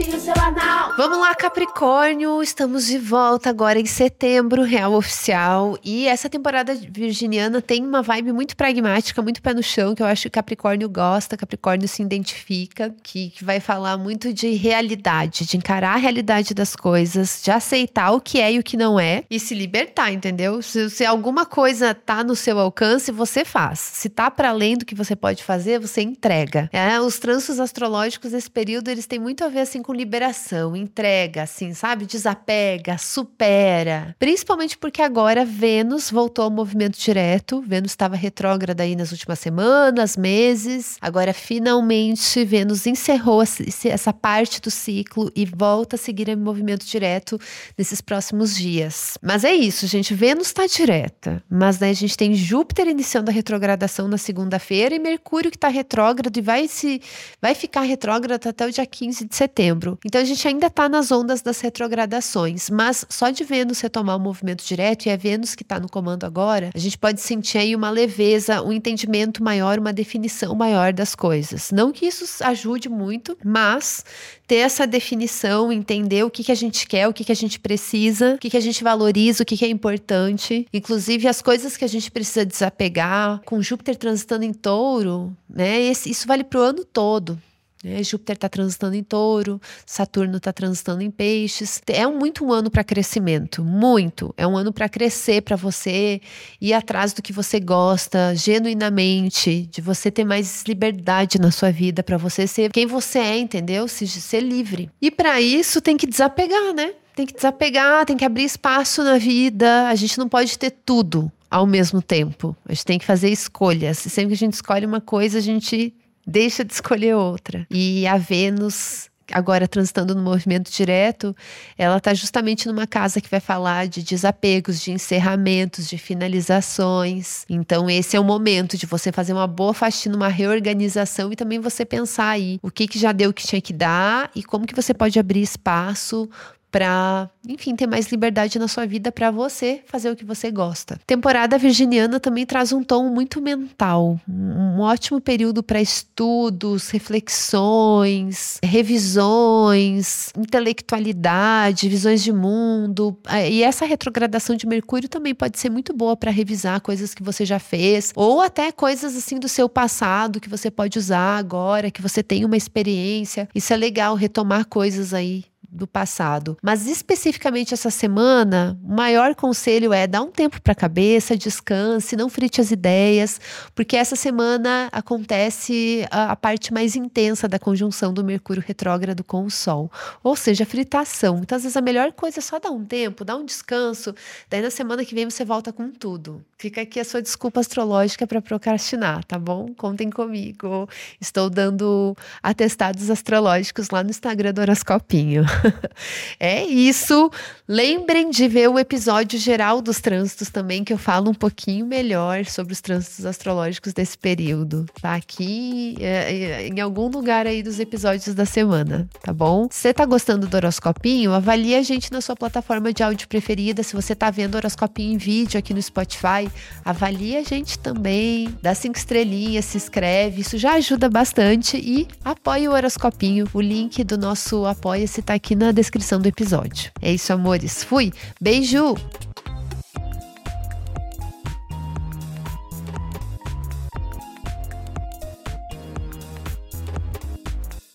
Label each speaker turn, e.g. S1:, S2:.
S1: horoscopinho semanal.
S2: Vamos lá, Capricórnio. Estamos de volta agora em setembro, real oficial. E essa temporada virginiana tem uma vibe muito pragmática, muito pé no chão, que eu acho que Capricórnio gosta, Capricórnio se identifica, que, que vai falar muito de realidade, de encarar a realidade das coisas, de aceitar o que é e o que não é e se libertar, entendeu? Se, se alguma coisa tá no seu alcance, você faz. Se tá para além do que você pode fazer, você entrega. É, os trânsitos astrológicos desse período, eles têm muito a ver assim com liberação, entrega, assim, sabe? Desapega, supera. Principalmente porque agora Vênus voltou ao movimento direto. Vênus estava retrógrada aí nas últimas semanas, meses. Agora finalmente Vênus encerrou essa parte do ciclo e volta a seguir em movimento direto nesses próximos dias. Mas é isso, gente. Vênus está direta, mas né, a gente tem Júpiter iniciando a retrogradação na segunda-feira e Mercúrio que está retrógrado e vai se vai ficar retrógrado até o dia 15 de setembro. Então a gente ainda está nas ondas das retrogradações, mas só de Vênus retomar o movimento direto, e é Vênus que está no comando agora, a gente pode sentir aí uma leveza, um entendimento maior, uma definição maior das coisas. Não que isso ajude muito, mas ter essa definição, entender o que, que a gente quer, o que, que a gente precisa, o que, que a gente valoriza, o que, que é importante. Inclusive as coisas que a gente precisa desapegar. Com Júpiter transitando em touro, né? Esse, isso vale para o ano todo. Né? Júpiter está transitando em touro, Saturno está transitando em peixes. É muito um ano para crescimento, muito. É um ano para crescer, para você ir atrás do que você gosta, genuinamente, de você ter mais liberdade na sua vida, para você ser quem você é, entendeu? Se, ser livre. E para isso tem que desapegar, né? Tem que desapegar, tem que abrir espaço na vida. A gente não pode ter tudo ao mesmo tempo. A gente tem que fazer escolhas. E sempre que a gente escolhe uma coisa, a gente deixa de escolher outra. E a Vênus agora transitando no movimento direto, ela está justamente numa casa que vai falar de desapegos, de encerramentos, de finalizações. Então, esse é o momento de você fazer uma boa faxina, uma reorganização e também você pensar aí o que, que já deu o que tinha que dar e como que você pode abrir espaço para, enfim, ter mais liberdade na sua vida para você fazer o que você gosta. Temporada virginiana também traz um tom muito mental, um ótimo período para estudos, reflexões, revisões, intelectualidade, visões de mundo. E essa retrogradação de Mercúrio também pode ser muito boa para revisar coisas que você já fez ou até coisas assim do seu passado que você pode usar agora, que você tem uma experiência. Isso é legal retomar coisas aí do passado. Mas especificamente essa semana, o maior conselho é dar um tempo para a cabeça, descanse, não frite as ideias, porque essa semana acontece a, a, parte mais intensa da conjunção do Mercúrio retrógrado com o Sol, ou seja, a fritação. Então, às vezes a melhor coisa é só dar um tempo, dar um descanso, daí na semana que vem você volta com tudo. Fica aqui a sua desculpa astrológica para procrastinar, tá bom? Contem comigo. Estou dando atestados astrológicos lá no Instagram do Horoscopinho. é isso. Lembrem de ver o episódio geral dos trânsitos também, que eu falo um pouquinho melhor sobre os trânsitos astrológicos desse período. Tá aqui é, é, em algum lugar aí dos episódios da semana, tá bom? Se você tá gostando do horoscopinho, avalie a gente na sua plataforma de áudio preferida. Se você tá vendo horoscopinho em vídeo aqui no Spotify, avalie a gente também. Dá cinco estrelinhas, se inscreve. Isso já ajuda bastante e apoie o horoscopinho. O link do nosso apoia-se tá aqui na descrição do episódio. É isso, amores. Fui. Beijo!